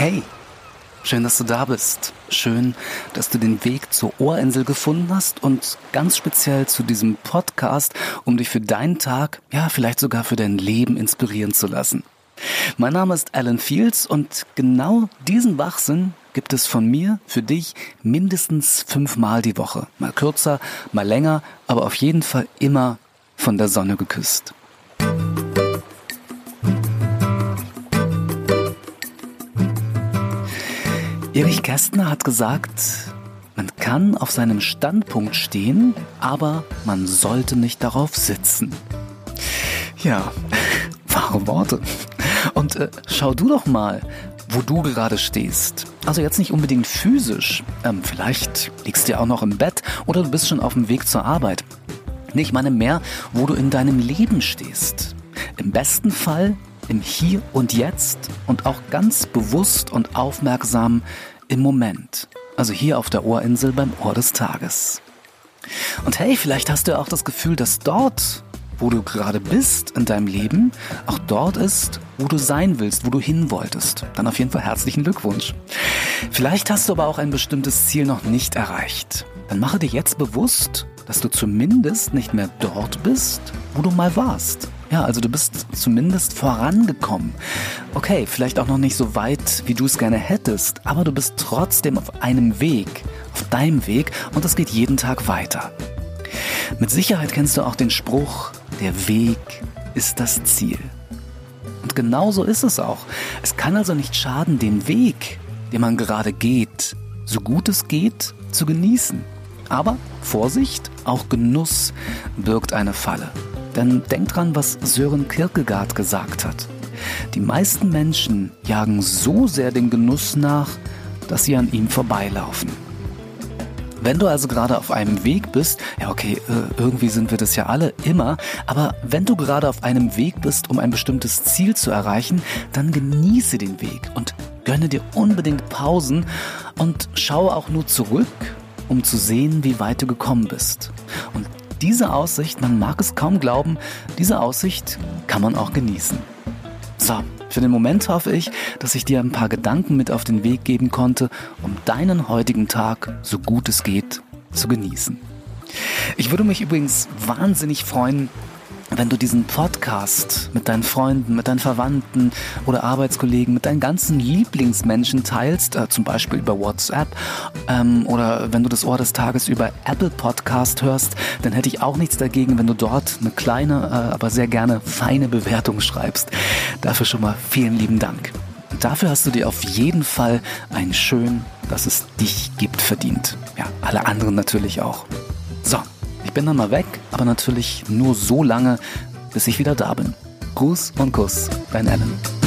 Hey, schön, dass du da bist. Schön, dass du den Weg zur Ohrinsel gefunden hast und ganz speziell zu diesem Podcast, um dich für deinen Tag, ja, vielleicht sogar für dein Leben inspirieren zu lassen. Mein Name ist Alan Fields und genau diesen Wachsinn gibt es von mir für dich mindestens fünfmal die Woche. Mal kürzer, mal länger, aber auf jeden Fall immer von der Sonne geküsst. Erich Kästner hat gesagt, man kann auf seinem Standpunkt stehen, aber man sollte nicht darauf sitzen. Ja, wahre Worte. Und äh, schau du doch mal, wo du gerade stehst. Also jetzt nicht unbedingt physisch. Ähm, vielleicht liegst du ja auch noch im Bett oder du bist schon auf dem Weg zur Arbeit. Nee, ich meine mehr, wo du in deinem Leben stehst. Im besten Fall im Hier und Jetzt und auch ganz bewusst und aufmerksam im Moment. Also hier auf der Ohrinsel beim Ohr des Tages. Und hey, vielleicht hast du auch das Gefühl, dass dort, wo du gerade bist in deinem Leben, auch dort ist, wo du sein willst, wo du hin wolltest. Dann auf jeden Fall herzlichen Glückwunsch. Vielleicht hast du aber auch ein bestimmtes Ziel noch nicht erreicht. Dann mache dir jetzt bewusst, dass du zumindest nicht mehr dort bist, wo du mal warst. Ja, also du bist zumindest vorangekommen. Okay, vielleicht auch noch nicht so weit, wie du es gerne hättest, aber du bist trotzdem auf einem Weg, auf deinem Weg und es geht jeden Tag weiter. Mit Sicherheit kennst du auch den Spruch, der Weg ist das Ziel. Und genau so ist es auch. Es kann also nicht schaden, den Weg, den man gerade geht, so gut es geht, zu genießen. Aber Vorsicht, auch Genuss birgt eine Falle. Denn denk dran, was Sören Kierkegaard gesagt hat. Die meisten Menschen jagen so sehr den Genuss nach, dass sie an ihm vorbeilaufen. Wenn du also gerade auf einem Weg bist, ja okay, äh, irgendwie sind wir das ja alle immer, aber wenn du gerade auf einem Weg bist, um ein bestimmtes Ziel zu erreichen, dann genieße den Weg und gönne dir unbedingt Pausen und schaue auch nur zurück, um zu sehen, wie weit du gekommen bist. Und diese Aussicht, man mag es kaum glauben, diese Aussicht kann man auch genießen. So, für den Moment hoffe ich, dass ich dir ein paar Gedanken mit auf den Weg geben konnte, um deinen heutigen Tag, so gut es geht, zu genießen. Ich würde mich übrigens wahnsinnig freuen, wenn du diesen Podcast mit deinen Freunden, mit deinen Verwandten oder Arbeitskollegen, mit deinen ganzen Lieblingsmenschen teilst, äh, zum Beispiel über WhatsApp ähm, oder wenn du das Ohr des Tages über Apple Podcast hörst, dann hätte ich auch nichts dagegen, wenn du dort eine kleine, äh, aber sehr gerne feine Bewertung schreibst. Dafür schon mal vielen lieben Dank. Dafür hast du dir auf jeden Fall ein schön, dass es dich gibt, verdient. Ja, alle anderen natürlich auch. So, ich bin dann mal weg, aber natürlich nur so lange, bis ich wieder da bin. Gruß und Kuss, dein Alan.